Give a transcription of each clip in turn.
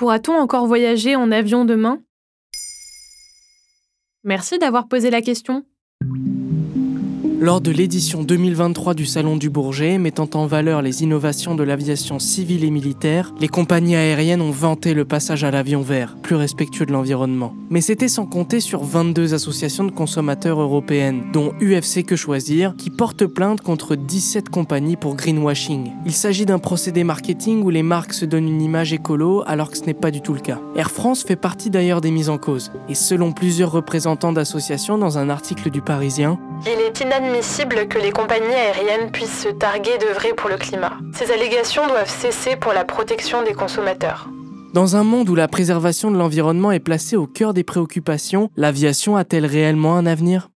Pourra-t-on encore voyager en avion demain? Merci d'avoir posé la question. Lors de l'édition 2023 du Salon du Bourget, mettant en valeur les innovations de l'aviation civile et militaire, les compagnies aériennes ont vanté le passage à l'avion vert, plus respectueux de l'environnement. Mais c'était sans compter sur 22 associations de consommateurs européennes, dont UFC Que Choisir, qui portent plainte contre 17 compagnies pour greenwashing. Il s'agit d'un procédé marketing où les marques se donnent une image écolo alors que ce n'est pas du tout le cas. Air France fait partie d'ailleurs des mises en cause, et selon plusieurs représentants d'associations dans un article du Parisien, il est inadmissible que les compagnies aériennes puissent se targuer d'œuvrer pour le climat. Ces allégations doivent cesser pour la protection des consommateurs. Dans un monde où la préservation de l'environnement est placée au cœur des préoccupations, l'aviation a-t-elle réellement un avenir?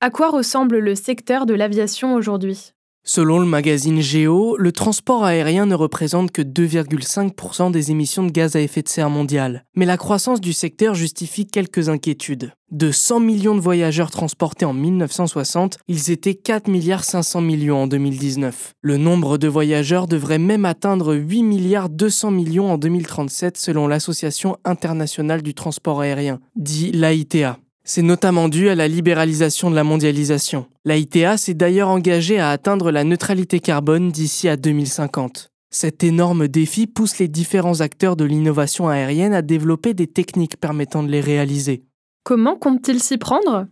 À quoi ressemble le secteur de l'aviation aujourd'hui? Selon le magazine Géo, le transport aérien ne représente que 2,5% des émissions de gaz à effet de serre mondiales. Mais la croissance du secteur justifie quelques inquiétudes. De 100 millions de voyageurs transportés en 1960, ils étaient 4 milliards 500 millions en 2019. Le nombre de voyageurs devrait même atteindre 8 milliards 200 millions en 2037 selon l'Association internationale du transport aérien, dit l'AITA. C'est notamment dû à la libéralisation de la mondialisation. L'AITA s'est d'ailleurs engagée à atteindre la neutralité carbone d'ici à 2050. Cet énorme défi pousse les différents acteurs de l'innovation aérienne à développer des techniques permettant de les réaliser. Comment compte-t-il s'y prendre?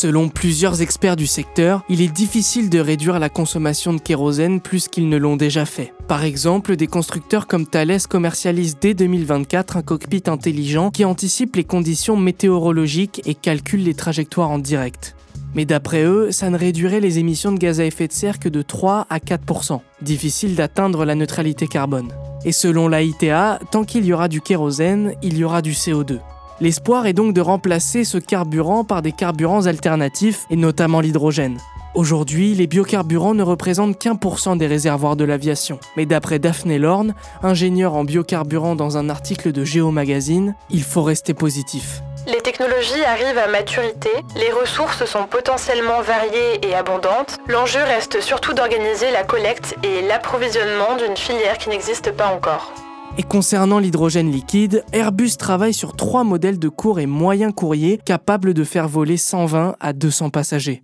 Selon plusieurs experts du secteur, il est difficile de réduire la consommation de kérosène plus qu'ils ne l'ont déjà fait. Par exemple, des constructeurs comme Thales commercialisent dès 2024 un cockpit intelligent qui anticipe les conditions météorologiques et calcule les trajectoires en direct. Mais d'après eux, ça ne réduirait les émissions de gaz à effet de serre que de 3 à 4% Difficile d'atteindre la neutralité carbone. Et selon l'AITA, tant qu'il y aura du kérosène, il y aura du CO2. L'espoir est donc de remplacer ce carburant par des carburants alternatifs, et notamment l'hydrogène. Aujourd'hui, les biocarburants ne représentent qu'un pour cent des réservoirs de l'aviation. Mais d'après Daphné Lorne, ingénieur en biocarburant dans un article de Géo Magazine, il faut rester positif. Les technologies arrivent à maturité, les ressources sont potentiellement variées et abondantes. L'enjeu reste surtout d'organiser la collecte et l'approvisionnement d'une filière qui n'existe pas encore. Et concernant l'hydrogène liquide, Airbus travaille sur trois modèles de court et moyen courrier capables de faire voler 120 à 200 passagers.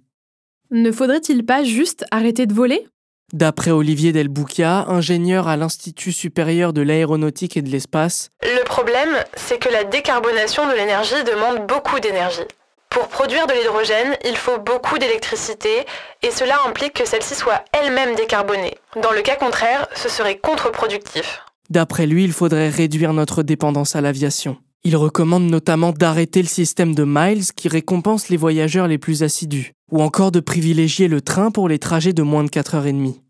Ne faudrait-il pas juste arrêter de voler? D'après Olivier Delboucchia, ingénieur à l'Institut supérieur de l'aéronautique et de l'espace, Le problème, c'est que la décarbonation de l'énergie demande beaucoup d'énergie. Pour produire de l'hydrogène, il faut beaucoup d'électricité et cela implique que celle-ci soit elle-même décarbonée. Dans le cas contraire, ce serait contre-productif. D'après lui, il faudrait réduire notre dépendance à l'aviation. Il recommande notamment d'arrêter le système de miles qui récompense les voyageurs les plus assidus, ou encore de privilégier le train pour les trajets de moins de 4 heures et demie.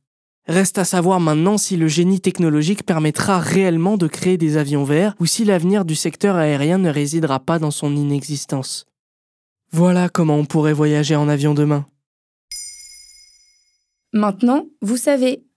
Reste à savoir maintenant si le génie technologique permettra réellement de créer des avions verts ou si l'avenir du secteur aérien ne résidera pas dans son inexistence. Voilà comment on pourrait voyager en avion demain. Maintenant, vous savez,